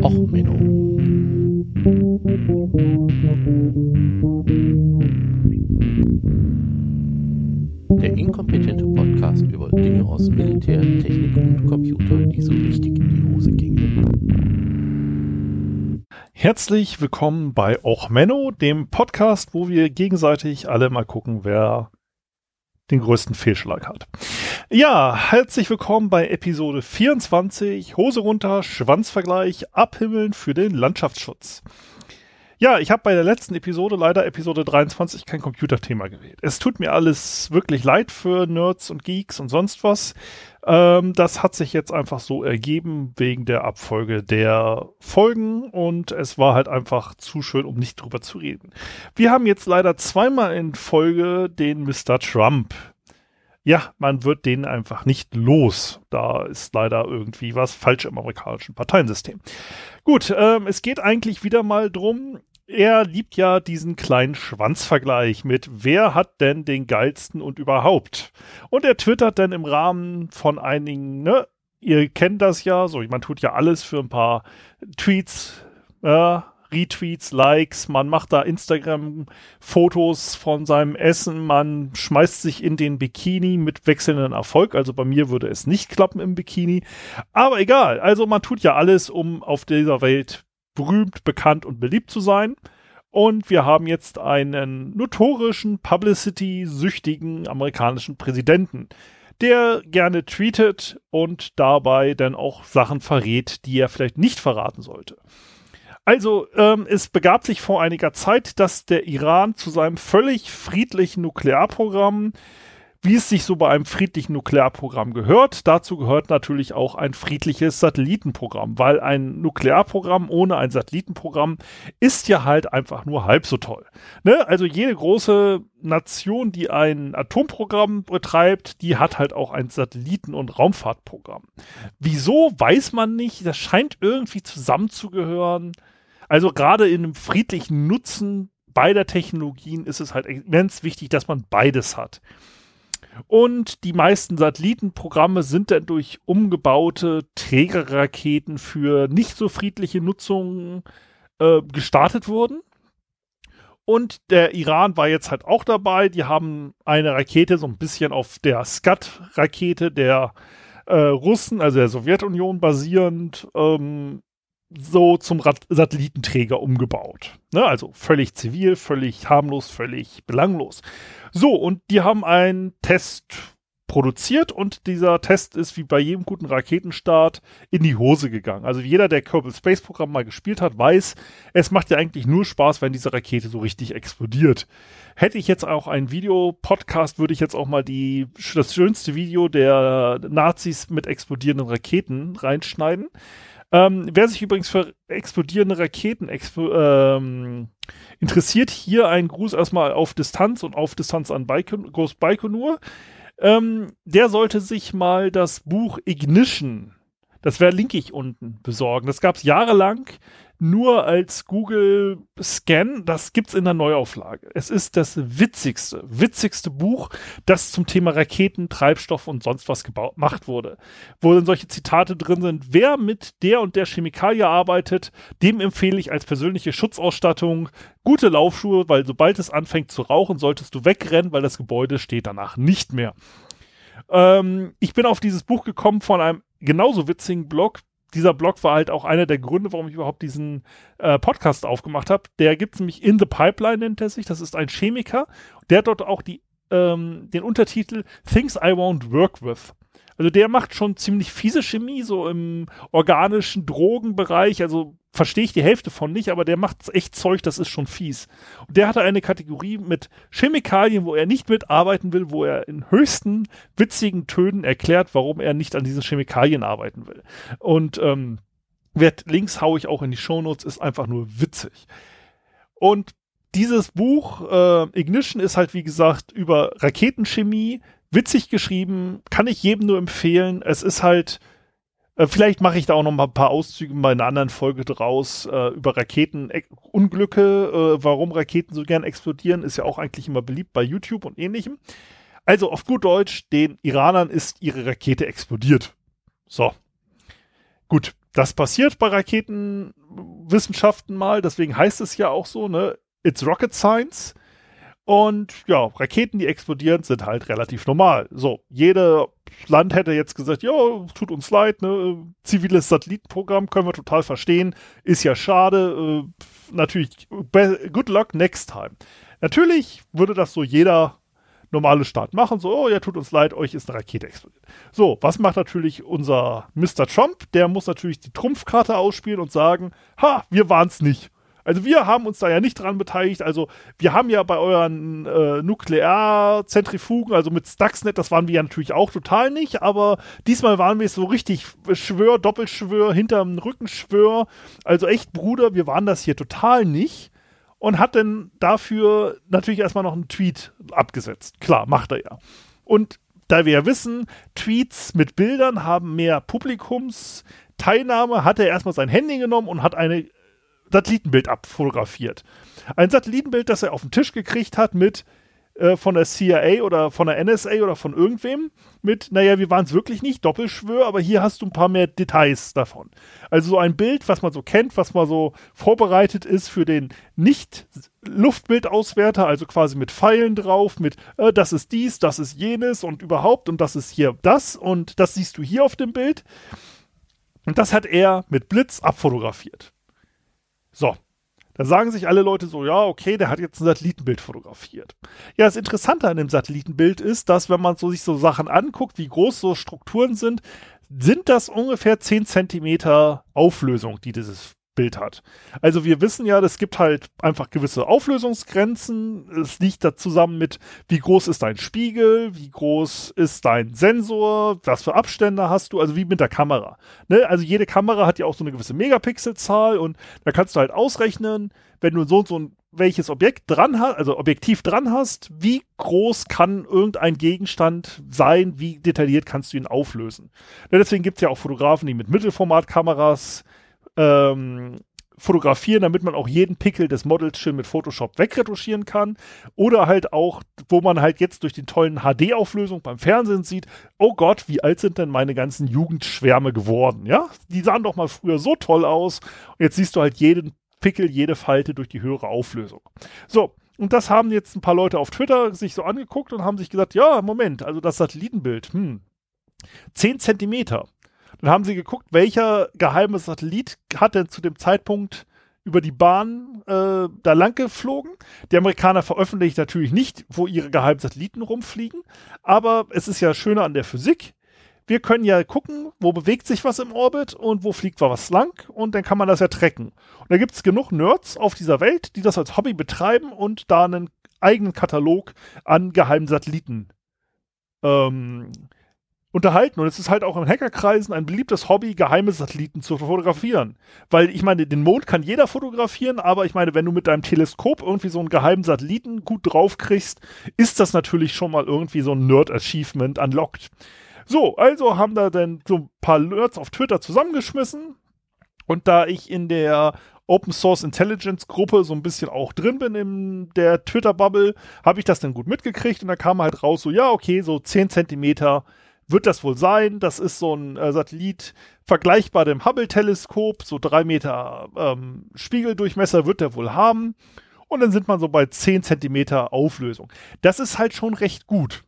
Och, Menno. Der inkompetente Podcast über Dinge aus Militär, Technik und Computer, die so richtig in die Hose gingen. Herzlich willkommen bei Och Menno, dem Podcast, wo wir gegenseitig alle mal gucken, wer den größten Fehlschlag hat. Ja, herzlich willkommen bei Episode 24, Hose runter, Schwanzvergleich, Abhimmeln für den Landschaftsschutz. Ja, ich habe bei der letzten Episode, leider Episode 23, kein Computerthema gewählt. Es tut mir alles wirklich leid für Nerds und Geeks und sonst was. Ähm, das hat sich jetzt einfach so ergeben wegen der Abfolge der Folgen und es war halt einfach zu schön, um nicht drüber zu reden. Wir haben jetzt leider zweimal in Folge den Mr. Trump. Ja, man wird den einfach nicht los. Da ist leider irgendwie was falsch im amerikanischen Parteiensystem. Gut, ähm, es geht eigentlich wieder mal drum, er liebt ja diesen kleinen Schwanzvergleich mit wer hat denn den geilsten und überhaupt. Und er twittert dann im Rahmen von einigen, ne, ihr kennt das ja, so, man tut ja alles für ein paar Tweets, äh, Retweets, Likes, man macht da Instagram-Fotos von seinem Essen, man schmeißt sich in den Bikini mit wechselndem Erfolg. Also bei mir würde es nicht klappen im Bikini. Aber egal, also man tut ja alles, um auf dieser Welt berühmt, bekannt und beliebt zu sein. Und wir haben jetzt einen notorischen, publicity-süchtigen amerikanischen Präsidenten, der gerne tweetet und dabei dann auch Sachen verrät, die er vielleicht nicht verraten sollte. Also, ähm, es begab sich vor einiger Zeit, dass der Iran zu seinem völlig friedlichen Nuklearprogramm wie es sich so bei einem friedlichen Nuklearprogramm gehört. Dazu gehört natürlich auch ein friedliches Satellitenprogramm, weil ein Nuklearprogramm ohne ein Satellitenprogramm ist ja halt einfach nur halb so toll. Ne? Also jede große Nation, die ein Atomprogramm betreibt, die hat halt auch ein Satelliten- und Raumfahrtprogramm. Wieso, weiß man nicht. Das scheint irgendwie zusammenzugehören. Also gerade in einem friedlichen Nutzen beider Technologien ist es halt immens wichtig, dass man beides hat. Und die meisten Satellitenprogramme sind dann durch umgebaute Trägerraketen für nicht so friedliche Nutzung äh, gestartet worden. Und der Iran war jetzt halt auch dabei. Die haben eine Rakete so ein bisschen auf der Skat-Rakete der äh, Russen, also der Sowjetunion basierend, ähm, so zum Satellitenträger umgebaut. Ne? Also völlig zivil, völlig harmlos, völlig belanglos. So, und die haben einen Test produziert und dieser Test ist wie bei jedem guten Raketenstart in die Hose gegangen. Also jeder, der Kerbal Space Programm mal gespielt hat, weiß, es macht ja eigentlich nur Spaß, wenn diese Rakete so richtig explodiert. Hätte ich jetzt auch ein Video-Podcast, würde ich jetzt auch mal die, das schönste Video der Nazis mit explodierenden Raketen reinschneiden. Ähm, wer sich übrigens für explodierende Raketen expo ähm, interessiert, hier ein Gruß erstmal auf Distanz und auf Distanz an Baikon Groß Baikonur. Ähm, der sollte sich mal das Buch Ignition, das wäre linke ich unten, besorgen. Das gab es jahrelang nur als Google Scan. Das gibt's in der Neuauflage. Es ist das witzigste, witzigste Buch, das zum Thema Raketen, Treibstoff und sonst was gemacht wurde. Wo dann solche Zitate drin sind. Wer mit der und der Chemikalie arbeitet, dem empfehle ich als persönliche Schutzausstattung gute Laufschuhe, weil sobald es anfängt zu rauchen, solltest du wegrennen, weil das Gebäude steht danach nicht mehr. Ähm, ich bin auf dieses Buch gekommen von einem genauso witzigen Blog, dieser Blog war halt auch einer der Gründe, warum ich überhaupt diesen äh, Podcast aufgemacht habe. Der gibt es nämlich In the Pipeline, nennt er sich. Das ist ein Chemiker. Der dort auch die, ähm, den Untertitel Things I Won't Work With. Also der macht schon ziemlich fiese Chemie, so im organischen Drogenbereich. Also verstehe ich die Hälfte von nicht, aber der macht echt Zeug, das ist schon fies. Und der hatte eine Kategorie mit Chemikalien, wo er nicht mitarbeiten will, wo er in höchsten witzigen Tönen erklärt, warum er nicht an diesen Chemikalien arbeiten will. Und ähm, wird, Links haue ich auch in die Shownotes, ist einfach nur witzig. Und dieses Buch äh, Ignition ist halt, wie gesagt, über Raketenchemie, witzig geschrieben, kann ich jedem nur empfehlen. Es ist halt äh, vielleicht mache ich da auch noch mal ein paar Auszüge in einer anderen Folge draus äh, über Raketenunglücke, äh, warum Raketen so gern explodieren, ist ja auch eigentlich immer beliebt bei YouTube und ähnlichem. Also auf gut Deutsch, den Iranern ist ihre Rakete explodiert. So. Gut, das passiert bei Raketenwissenschaften mal, deswegen heißt es ja auch so, ne? It's Rocket Science. Und ja, Raketen, die explodieren, sind halt relativ normal. So, jede Land hätte jetzt gesagt, ja, tut uns leid, ne, ziviles Satellitenprogramm können wir total verstehen, ist ja schade, äh, natürlich, good luck next time. Natürlich würde das so jeder normale Staat machen, so, oh ja, tut uns leid, euch ist eine Rakete explodiert. So, was macht natürlich unser Mr. Trump? Der muss natürlich die Trumpfkarte ausspielen und sagen, ha, wir waren's nicht. Also wir haben uns da ja nicht dran beteiligt. Also wir haben ja bei euren äh, Nuklearzentrifugen, also mit Stuxnet, das waren wir ja natürlich auch total nicht, aber diesmal waren wir so richtig Schwör, Doppelschwör, hinterm Rückenschwör. Also echt, Bruder, wir waren das hier total nicht. Und hat dann dafür natürlich erstmal noch einen Tweet abgesetzt. Klar, macht er ja. Und da wir ja wissen, Tweets mit Bildern haben mehr Publikumsteilnahme, hat er erstmal sein Handy genommen und hat eine Satellitenbild abfotografiert. Ein Satellitenbild, das er auf den Tisch gekriegt hat mit äh, von der CIA oder von der NSA oder von irgendwem mit, naja, wir waren es wirklich nicht, Doppelschwör, aber hier hast du ein paar mehr Details davon. Also so ein Bild, was man so kennt, was mal so vorbereitet ist für den Nicht-Luftbildauswerter, also quasi mit Pfeilen drauf, mit äh, das ist dies, das ist jenes und überhaupt und das ist hier das und das siehst du hier auf dem Bild. Und das hat er mit Blitz abfotografiert. So. Da sagen sich alle Leute so, ja, okay, der hat jetzt ein Satellitenbild fotografiert. Ja, das Interessante an dem Satellitenbild ist, dass wenn man so sich so Sachen anguckt, wie groß so Strukturen sind, sind das ungefähr 10 Zentimeter Auflösung, die dieses Bild hat. Also wir wissen ja, es gibt halt einfach gewisse Auflösungsgrenzen. Es liegt da zusammen mit, wie groß ist dein Spiegel, wie groß ist dein Sensor, was für Abstände hast du, also wie mit der Kamera. Ne? Also jede Kamera hat ja auch so eine gewisse Megapixelzahl und da kannst du halt ausrechnen, wenn du so und so ein welches Objekt dran hast, also Objektiv dran hast, wie groß kann irgendein Gegenstand sein, wie detailliert kannst du ihn auflösen. Ne, deswegen gibt es ja auch Fotografen, die mit Mittelformatkameras ähm, fotografieren, damit man auch jeden Pickel des Models schön mit Photoshop wegretuschieren kann. Oder halt auch, wo man halt jetzt durch die tollen HD-Auflösung beim Fernsehen sieht, oh Gott, wie alt sind denn meine ganzen Jugendschwärme geworden, ja? Die sahen doch mal früher so toll aus. Und jetzt siehst du halt jeden Pickel, jede Falte durch die höhere Auflösung. So. Und das haben jetzt ein paar Leute auf Twitter sich so angeguckt und haben sich gesagt, ja, Moment, also das Satellitenbild, hm, 10 Zentimeter. Dann haben sie geguckt, welcher geheime Satellit hat denn zu dem Zeitpunkt über die Bahn äh, da lang geflogen. Die Amerikaner veröffentlichen natürlich nicht, wo ihre geheimen Satelliten rumfliegen, aber es ist ja schöner an der Physik. Wir können ja gucken, wo bewegt sich was im Orbit und wo fliegt was lang und dann kann man das ja tracken. Und da gibt es genug Nerds auf dieser Welt, die das als Hobby betreiben und da einen eigenen Katalog an geheimen Satelliten ähm, unterhalten. Und es ist halt auch in Hackerkreisen ein beliebtes Hobby, geheime Satelliten zu fotografieren. Weil ich meine, den Mond kann jeder fotografieren, aber ich meine, wenn du mit deinem Teleskop irgendwie so einen geheimen Satelliten gut draufkriegst, ist das natürlich schon mal irgendwie so ein Nerd-Achievement unlocked. So, also haben da dann so ein paar Nerds auf Twitter zusammengeschmissen. Und da ich in der Open Source Intelligence Gruppe so ein bisschen auch drin bin in der Twitter-Bubble, habe ich das dann gut mitgekriegt und da kam halt raus so, ja, okay, so 10 Zentimeter wird das wohl sein. Das ist so ein äh, Satellit vergleichbar dem Hubble-Teleskop, so drei Meter ähm, Spiegeldurchmesser wird der wohl haben. Und dann sind man so bei 10 Zentimeter Auflösung. Das ist halt schon recht gut.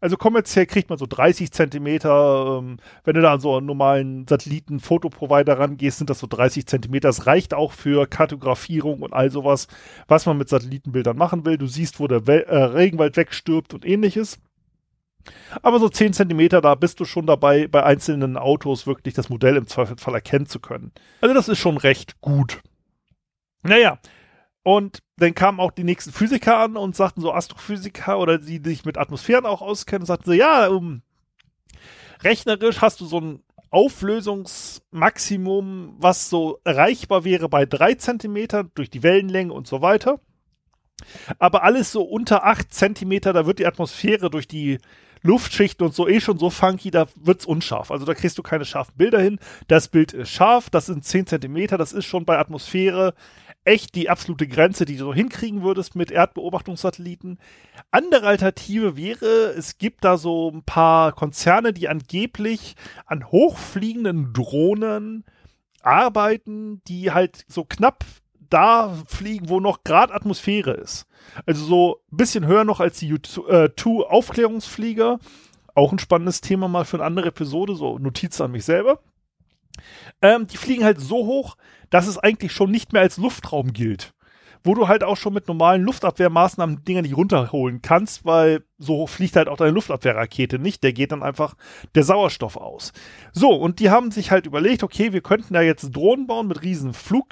Also kommerziell kriegt man so 30 Zentimeter. Ähm, wenn du da an so einen normalen Satelliten-Fotoprovider rangehst, sind das so 30 Zentimeter. Das reicht auch für Kartografierung und all sowas, was man mit Satellitenbildern machen will. Du siehst, wo der We äh, Regenwald wegstirbt und ähnliches. Aber so 10 Zentimeter, da bist du schon dabei, bei einzelnen Autos wirklich das Modell im Zweifelsfall erkennen zu können. Also das ist schon recht gut. Naja, und dann kamen auch die nächsten Physiker an und sagten so Astrophysiker oder die, die sich mit Atmosphären auch auskennen, sagten so, ja, um, rechnerisch hast du so ein Auflösungsmaximum, was so erreichbar wäre bei 3 Zentimetern durch die Wellenlänge und so weiter. Aber alles so unter 8 Zentimeter, da wird die Atmosphäre durch die Luftschichten und so eh schon so funky, da wird's unscharf. Also da kriegst du keine scharfen Bilder hin. Das Bild ist scharf, das sind 10 Zentimeter, das ist schon bei Atmosphäre echt die absolute Grenze, die du so hinkriegen würdest mit Erdbeobachtungssatelliten. Andere Alternative wäre, es gibt da so ein paar Konzerne, die angeblich an hochfliegenden Drohnen arbeiten, die halt so knapp da fliegen, wo noch gerade Atmosphäre ist. Also so ein bisschen höher noch als die U2-Aufklärungsflieger. Äh, Auch ein spannendes Thema mal für eine andere Episode, so Notiz an mich selber. Ähm, die fliegen halt so hoch, dass es eigentlich schon nicht mehr als Luftraum gilt. Wo du halt auch schon mit normalen Luftabwehrmaßnahmen Dinger nicht runterholen kannst, weil so hoch fliegt halt auch deine Luftabwehrrakete nicht. Der geht dann einfach der Sauerstoff aus. So, und die haben sich halt überlegt, okay, wir könnten da jetzt Drohnen bauen mit riesen Flug,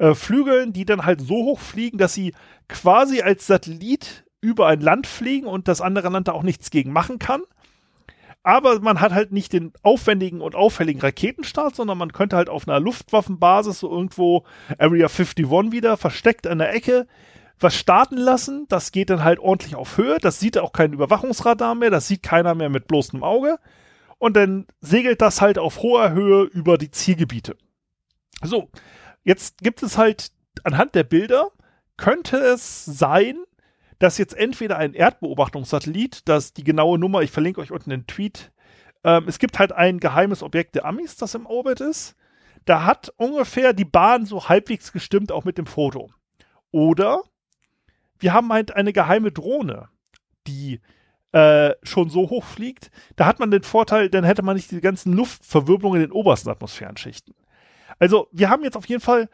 äh, Flügeln, die dann halt so hoch fliegen, dass sie quasi als Satellit über ein Land fliegen und das andere Land da auch nichts gegen machen kann. Aber man hat halt nicht den aufwendigen und auffälligen Raketenstart, sondern man könnte halt auf einer Luftwaffenbasis so irgendwo Area 51 wieder versteckt an der Ecke was starten lassen. Das geht dann halt ordentlich auf Höhe. Das sieht auch kein Überwachungsradar mehr. Das sieht keiner mehr mit bloßem Auge. Und dann segelt das halt auf hoher Höhe über die Zielgebiete. So, Jetzt gibt es halt anhand der Bilder, könnte es sein, dass jetzt entweder ein Erdbeobachtungssatellit, das die genaue Nummer, ich verlinke euch unten den Tweet, ähm, es gibt halt ein geheimes Objekt der Amis, das im Orbit ist. Da hat ungefähr die Bahn so halbwegs gestimmt, auch mit dem Foto. Oder wir haben halt eine geheime Drohne, die äh, schon so hoch fliegt. Da hat man den Vorteil, dann hätte man nicht die ganzen Luftverwirbelungen in den obersten Atmosphärenschichten. Also, wir haben jetzt auf jeden Fall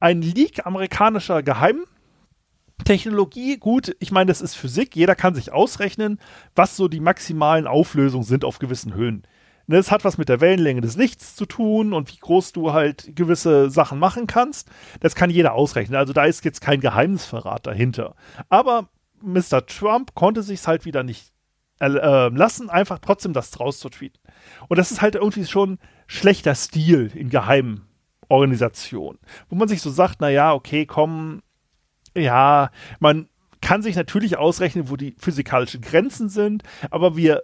ein Leak amerikanischer Geheimtechnologie. Gut, ich meine, das ist Physik. Jeder kann sich ausrechnen, was so die maximalen Auflösungen sind auf gewissen Höhen. Das ne, hat was mit der Wellenlänge des Lichts zu tun und wie groß du halt gewisse Sachen machen kannst. Das kann jeder ausrechnen. Also da ist jetzt kein Geheimnisverrat dahinter. Aber Mr. Trump konnte sich halt wieder nicht äh, lassen, einfach trotzdem das draus zu tweeten. Und das ist halt irgendwie schon schlechter Stil in Geheimen Organisation, wo man sich so sagt, na ja, okay, komm, ja, man kann sich natürlich ausrechnen, wo die physikalischen Grenzen sind, aber wir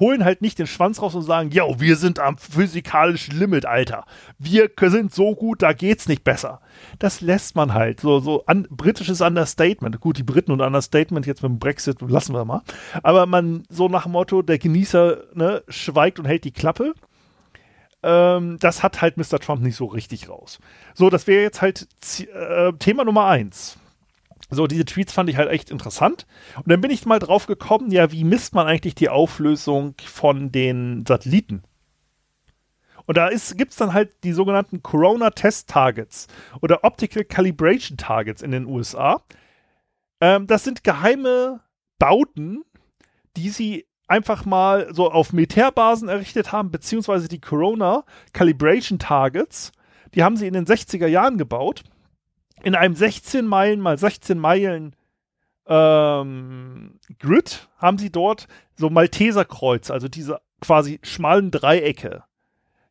holen halt nicht den Schwanz raus und sagen, ja, wir sind am physikalischen Limit, Alter. Wir sind so gut, da geht's nicht besser. Das lässt man halt. So, so an, britisches Understatement. Gut, die Briten und Understatement jetzt mit dem Brexit lassen wir mal. Aber man, so nach dem Motto, der Genießer ne, schweigt und hält die Klappe. Ähm, das hat halt Mr. Trump nicht so richtig raus. So, das wäre jetzt halt äh, Thema Nummer eins. So, diese Tweets fand ich halt echt interessant. Und dann bin ich mal drauf gekommen, ja, wie misst man eigentlich die Auflösung von den Satelliten? Und da gibt es dann halt die sogenannten Corona Test Targets oder Optical Calibration Targets in den USA. Ähm, das sind geheime Bauten, die sie einfach mal so auf Militärbasen errichtet haben, beziehungsweise die Corona Calibration Targets, die haben sie in den 60er Jahren gebaut. In einem 16 Meilen mal 16 Meilen ähm, Grid haben sie dort so Malteserkreuz, also diese quasi schmalen Dreiecke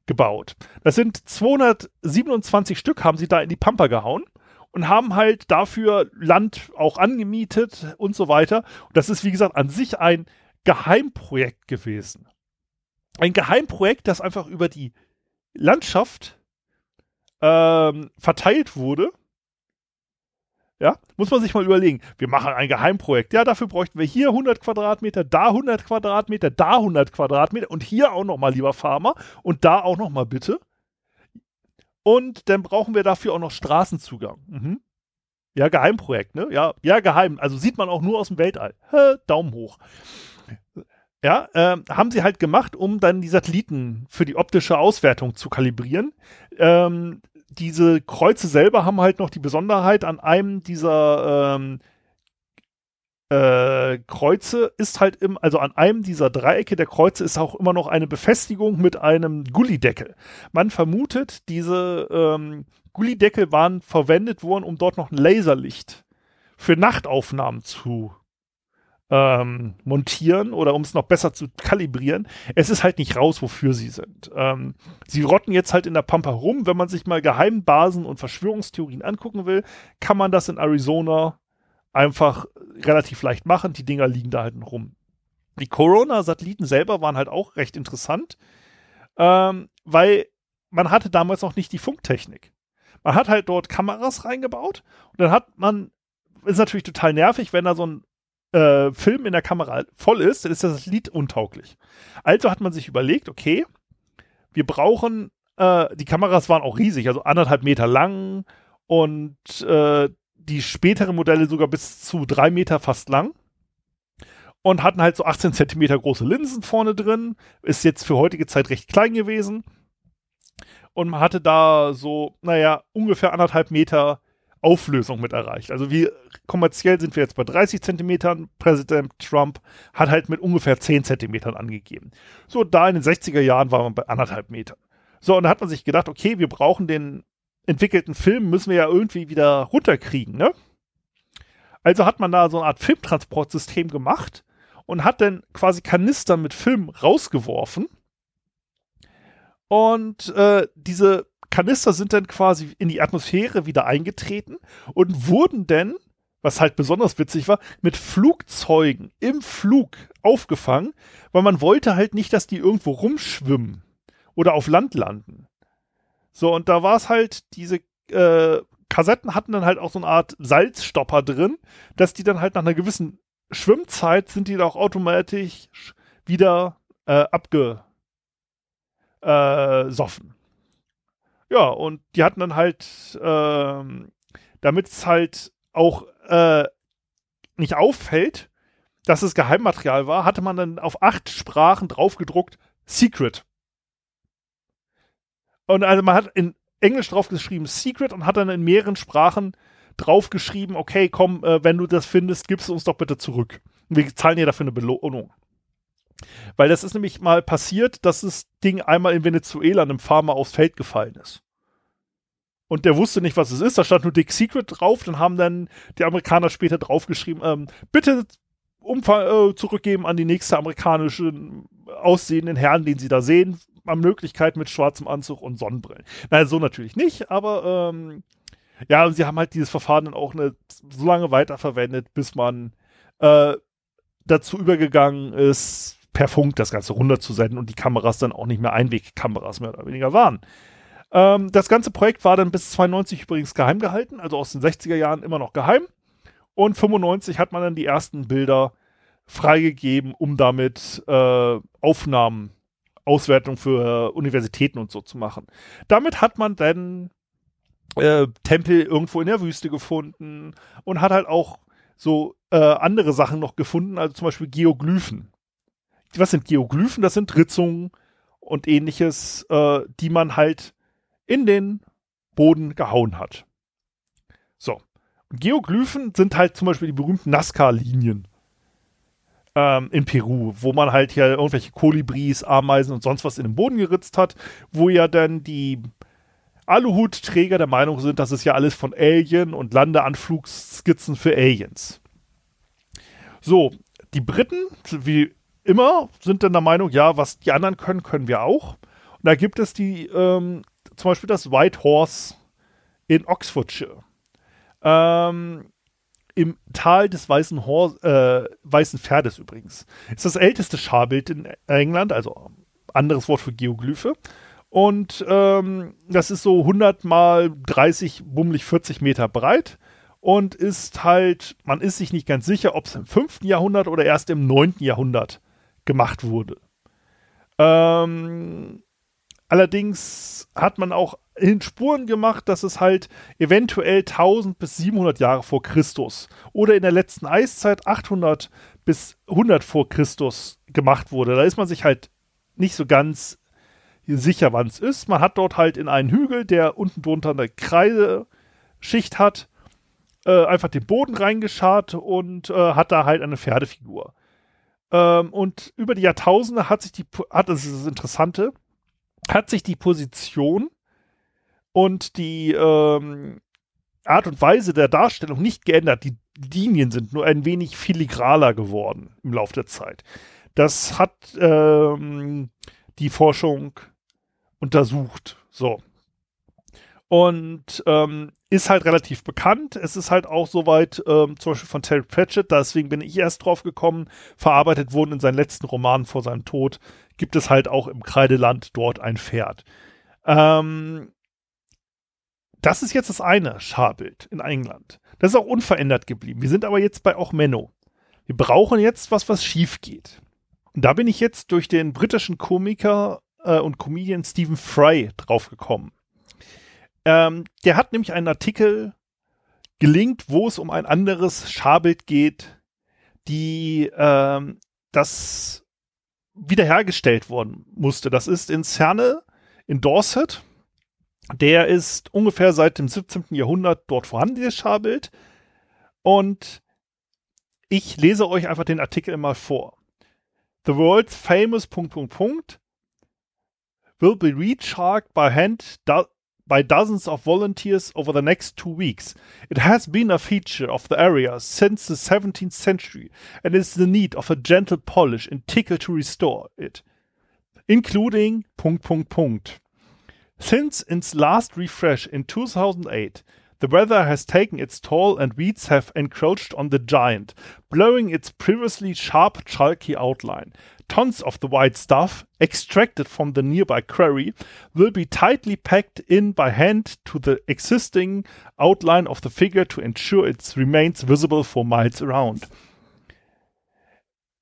gebaut. Das sind 227 Stück, haben sie da in die Pampa gehauen und haben halt dafür Land auch angemietet und so weiter. Und das ist, wie gesagt, an sich ein Geheimprojekt gewesen. Ein Geheimprojekt, das einfach über die Landschaft ähm, verteilt wurde. Ja, muss man sich mal überlegen. Wir machen ein Geheimprojekt. Ja, dafür bräuchten wir hier 100 Quadratmeter, da 100 Quadratmeter, da 100 Quadratmeter und hier auch nochmal, lieber Farmer, und da auch nochmal bitte. Und dann brauchen wir dafür auch noch Straßenzugang. Mhm. Ja, Geheimprojekt, ne? Ja, ja, geheim. Also sieht man auch nur aus dem Weltall. Hä, Daumen hoch. Ja, äh, haben sie halt gemacht, um dann die Satelliten für die optische Auswertung zu kalibrieren. Ähm, diese Kreuze selber haben halt noch die Besonderheit, an einem dieser ähm, äh, Kreuze ist halt im, also an einem dieser Dreiecke der Kreuze ist auch immer noch eine Befestigung mit einem Gullideckel. Man vermutet, diese ähm, Gullideckel waren verwendet worden, um dort noch ein Laserlicht für Nachtaufnahmen zu ähm, montieren oder um es noch besser zu kalibrieren. Es ist halt nicht raus, wofür sie sind. Ähm, sie rotten jetzt halt in der Pampa rum. Wenn man sich mal Geheimbasen und Verschwörungstheorien angucken will, kann man das in Arizona einfach relativ leicht machen. Die Dinger liegen da halt rum. Die Corona-Satelliten selber waren halt auch recht interessant, ähm, weil man hatte damals noch nicht die Funktechnik. Man hat halt dort Kameras reingebaut und dann hat man, ist natürlich total nervig, wenn da so ein äh, Film in der Kamera voll ist, dann ist das Lied untauglich. Also hat man sich überlegt, okay, wir brauchen Äh, die Kameras waren auch riesig, also anderthalb Meter lang und äh, die späteren Modelle sogar bis zu drei Meter fast lang und hatten halt so 18 Zentimeter große Linsen vorne drin. Ist jetzt für heutige Zeit recht klein gewesen. Und man hatte da so, naja, ungefähr anderthalb Meter Auflösung mit erreicht. Also wie kommerziell sind wir jetzt bei 30 Zentimetern. Präsident Trump hat halt mit ungefähr 10 Zentimetern angegeben. So, da in den 60er Jahren war man bei anderthalb Metern. So, und da hat man sich gedacht, okay, wir brauchen den entwickelten Film, müssen wir ja irgendwie wieder runterkriegen, ne? Also hat man da so eine Art Filmtransportsystem gemacht und hat dann quasi Kanister mit Film rausgeworfen. Und äh, diese Kanister sind dann quasi in die Atmosphäre wieder eingetreten und wurden dann, was halt besonders witzig war, mit Flugzeugen im Flug aufgefangen, weil man wollte halt nicht, dass die irgendwo rumschwimmen oder auf Land landen. So, und da war es halt, diese äh, Kassetten hatten dann halt auch so eine Art Salzstopper drin, dass die dann halt nach einer gewissen Schwimmzeit sind die da auch automatisch wieder äh, abgesoffen. Ja, und die hatten dann halt, ähm, damit es halt auch äh, nicht auffällt, dass es Geheimmaterial war, hatte man dann auf acht Sprachen draufgedruckt Secret. Und also man hat in Englisch draufgeschrieben Secret und hat dann in mehreren Sprachen draufgeschrieben, okay, komm, äh, wenn du das findest, gibst du uns doch bitte zurück. Wir zahlen dir dafür eine Belohnung. Weil das ist nämlich mal passiert, dass das Ding einmal in Venezuela einem Farmer aufs Feld gefallen ist. Und der wusste nicht, was es ist. Da stand nur Dick Secret drauf. Dann haben dann die Amerikaner später draufgeschrieben, ähm, bitte Umfang, äh, zurückgeben an die nächste amerikanische aussehenden Herren, den sie da sehen. An Möglichkeit mit schwarzem Anzug und Sonnenbrillen. Nein, so natürlich nicht, aber ähm, ja, sie haben halt dieses Verfahren dann auch eine, so lange weiterverwendet, bis man äh, dazu übergegangen ist, per Funk das Ganze runterzusenden und die Kameras dann auch nicht mehr Einwegkameras mehr oder weniger waren. Ähm, das ganze Projekt war dann bis 92 übrigens geheim gehalten, also aus den 60er Jahren immer noch geheim. Und 95 hat man dann die ersten Bilder freigegeben, um damit äh, Aufnahmen, Auswertung für Universitäten und so zu machen. Damit hat man dann äh, Tempel irgendwo in der Wüste gefunden und hat halt auch so äh, andere Sachen noch gefunden, also zum Beispiel Geoglyphen. Was sind Geoglyphen? Das sind Ritzungen und ähnliches, äh, die man halt in den Boden gehauen hat. So. Und Geoglyphen sind halt zum Beispiel die berühmten Nazca-Linien ähm, in Peru, wo man halt hier irgendwelche Kolibris, Ameisen und sonst was in den Boden geritzt hat, wo ja dann die Aluhutträger der Meinung sind, das ist ja alles von Alien und Landeanflugskizzen für Aliens. So, die Briten, wie immer, sind dann der Meinung, ja, was die anderen können, können wir auch. Und da gibt es die, ähm, zum Beispiel das White Horse in Oxfordshire. Ähm, Im Tal des Weißen, Hor äh, Weißen Pferdes übrigens. Ist das älteste Scharbild in England, also anderes Wort für Geoglyphe. Und ähm, das ist so 100 mal 30, bummelig 40 Meter breit und ist halt, man ist sich nicht ganz sicher, ob es im 5. Jahrhundert oder erst im 9. Jahrhundert gemacht wurde. Ähm, allerdings hat man auch in Spuren gemacht, dass es halt eventuell 1000 bis 700 Jahre vor Christus oder in der letzten Eiszeit 800 bis 100 vor Christus gemacht wurde. Da ist man sich halt nicht so ganz sicher, wann es ist. Man hat dort halt in einen Hügel, der unten drunter eine Kreideschicht hat, äh, einfach den Boden reingescharrt und äh, hat da halt eine Pferdefigur. Ähm, und über die Jahrtausende hat sich die, hat, das ist das Interessante, hat sich die Position und die ähm, Art und Weise der Darstellung nicht geändert. Die Linien sind nur ein wenig filigraler geworden im Laufe der Zeit. Das hat ähm, die Forschung untersucht. So. Und ähm, ist halt relativ bekannt. Es ist halt auch soweit, ähm, zum Beispiel von Terry Pratchett, deswegen bin ich erst drauf gekommen, verarbeitet wurden in seinen letzten Romanen vor seinem Tod, gibt es halt auch im Kreideland dort ein Pferd. Ähm, das ist jetzt das eine Scharbild in England. Das ist auch unverändert geblieben. Wir sind aber jetzt bei auch Menno. Wir brauchen jetzt was, was schief geht. Und da bin ich jetzt durch den britischen Komiker äh, und Comedian Stephen Fry draufgekommen. Ähm, der hat nämlich einen Artikel gelingt, wo es um ein anderes Scharbild geht, die ähm, das wiederhergestellt worden musste. Das ist in Cerne in Dorset. Der ist ungefähr seit dem 17. Jahrhundert dort vorhanden, dieses Scharbild. Und ich lese euch einfach den Artikel mal vor. The world's famous will be recharged by hand by dozens of volunteers over the next two weeks. It has been a feature of the area since the 17th century and is the need of a gentle polish and tickle to restore it, including punkt, punkt, punkt. Since its last refresh in 2008, the weather has taken its toll and weeds have encroached on the giant, blurring its previously sharp, chalky outline. Tons of the white stuff, extracted from the nearby quarry, will be tightly packed in by hand to the existing outline of the figure to ensure it remains visible for miles around.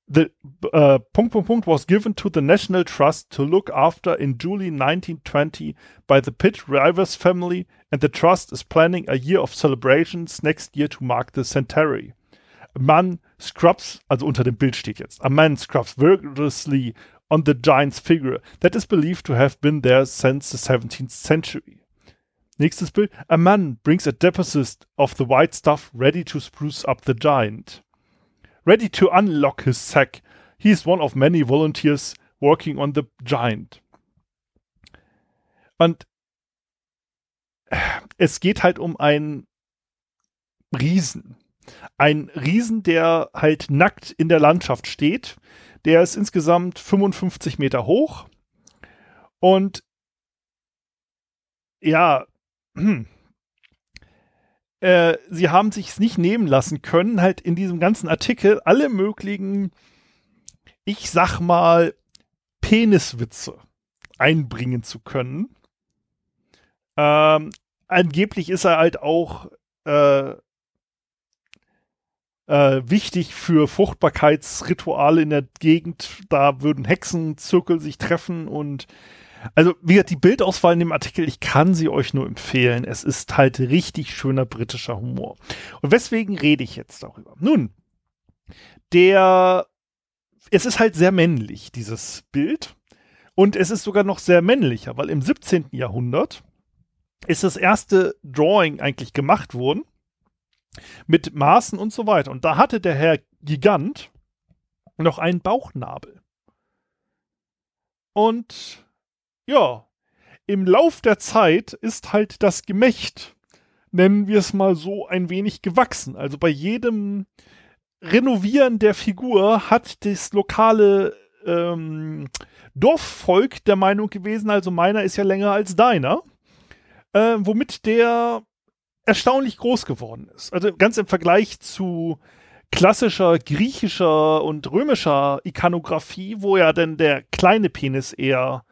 the uh, punkt, punkt, punkt was given to the National Trust to look after in July 1920 by the Pitt Rivers family, and the trust is planning a year of celebrations next year to mark the centenary. Man scrubs, also unter dem Bild steht jetzt, a man scrubs vigorously on the giant's figure that is believed to have been there since the 17th century. Nächstes Bild. A man brings a deposit of the white stuff ready to spruce up the giant. ready to unlock his sack. He is one of many volunteers working on the giant. Und es geht halt um einen Riesen. Ein Riesen, der halt nackt in der Landschaft steht. Der ist insgesamt 55 Meter hoch. Und ja, äh, sie haben sich nicht nehmen lassen können, halt in diesem ganzen Artikel alle möglichen, ich sag mal, Peniswitze einbringen zu können. Ähm, angeblich ist er halt auch äh, äh, wichtig für Fruchtbarkeitsrituale in der Gegend. Da würden Hexenzirkel sich treffen und also, wie gesagt, die Bildauswahl in dem Artikel, ich kann sie euch nur empfehlen. Es ist halt richtig schöner britischer Humor. Und weswegen rede ich jetzt darüber? Nun, der, es ist halt sehr männlich, dieses Bild. Und es ist sogar noch sehr männlicher, weil im 17. Jahrhundert ist das erste Drawing eigentlich gemacht worden mit Maßen und so weiter. Und da hatte der Herr Gigant noch einen Bauchnabel. Und ja, im Lauf der Zeit ist halt das Gemächt, nennen wir es mal so, ein wenig gewachsen. Also bei jedem Renovieren der Figur hat das lokale ähm, Dorfvolk der Meinung gewesen, also meiner ist ja länger als deiner, äh, womit der erstaunlich groß geworden ist. Also ganz im Vergleich zu klassischer griechischer und römischer Ikonografie, wo ja denn der kleine Penis eher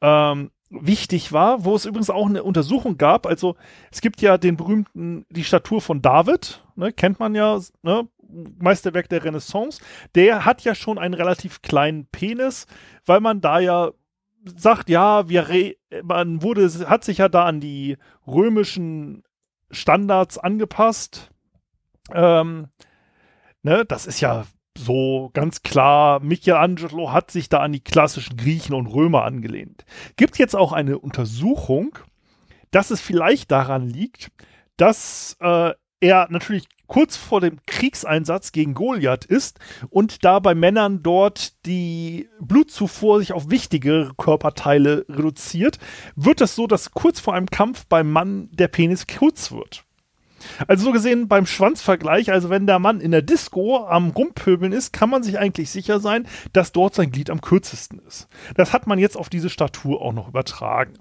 ähm, wichtig war, wo es übrigens auch eine Untersuchung gab. Also es gibt ja den berühmten, die Statur von David, ne, kennt man ja, ne, Meisterwerk der Renaissance. Der hat ja schon einen relativ kleinen Penis, weil man da ja sagt, ja, wir man wurde, hat sich ja da an die römischen Standards angepasst. Ähm, ne, das ist ja so ganz klar, Michelangelo hat sich da an die klassischen Griechen und Römer angelehnt. Gibt jetzt auch eine Untersuchung, dass es vielleicht daran liegt, dass äh, er natürlich kurz vor dem Kriegseinsatz gegen Goliath ist und da bei Männern dort die Blutzufuhr sich auf wichtige Körperteile reduziert, wird es so, dass kurz vor einem Kampf beim Mann der Penis kurz wird. Also so gesehen beim Schwanzvergleich, also wenn der Mann in der Disco am Rumpöbeln ist, kann man sich eigentlich sicher sein, dass dort sein Glied am kürzesten ist. Das hat man jetzt auf diese Statur auch noch übertragen.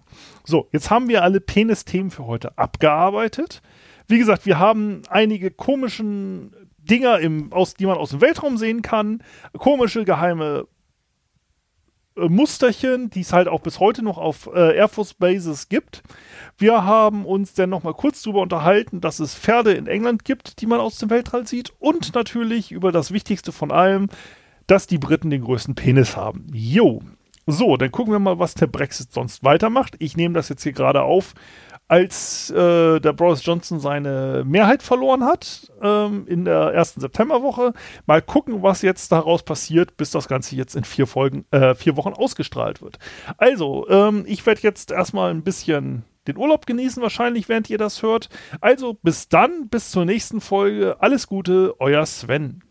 So, jetzt haben wir alle Penis-Themen für heute abgearbeitet. Wie gesagt, wir haben einige komischen Dinger, im, aus, die man aus dem Weltraum sehen kann, komische geheime äh, Musterchen, die es halt auch bis heute noch auf äh, Air Force Bases gibt. Wir haben uns dann noch mal kurz darüber unterhalten, dass es Pferde in England gibt, die man aus dem Weltall sieht und natürlich über das Wichtigste von allem, dass die Briten den größten Penis haben. Jo. So, dann gucken wir mal, was der Brexit sonst weitermacht. Ich nehme das jetzt hier gerade auf, als äh, der Boris Johnson seine Mehrheit verloren hat ähm, in der ersten Septemberwoche. Mal gucken, was jetzt daraus passiert, bis das Ganze jetzt in vier Folgen, äh, vier Wochen ausgestrahlt wird. Also, ähm, ich werde jetzt erstmal ein bisschen den Urlaub genießen, wahrscheinlich, während ihr das hört. Also bis dann, bis zur nächsten Folge. Alles Gute, euer Sven.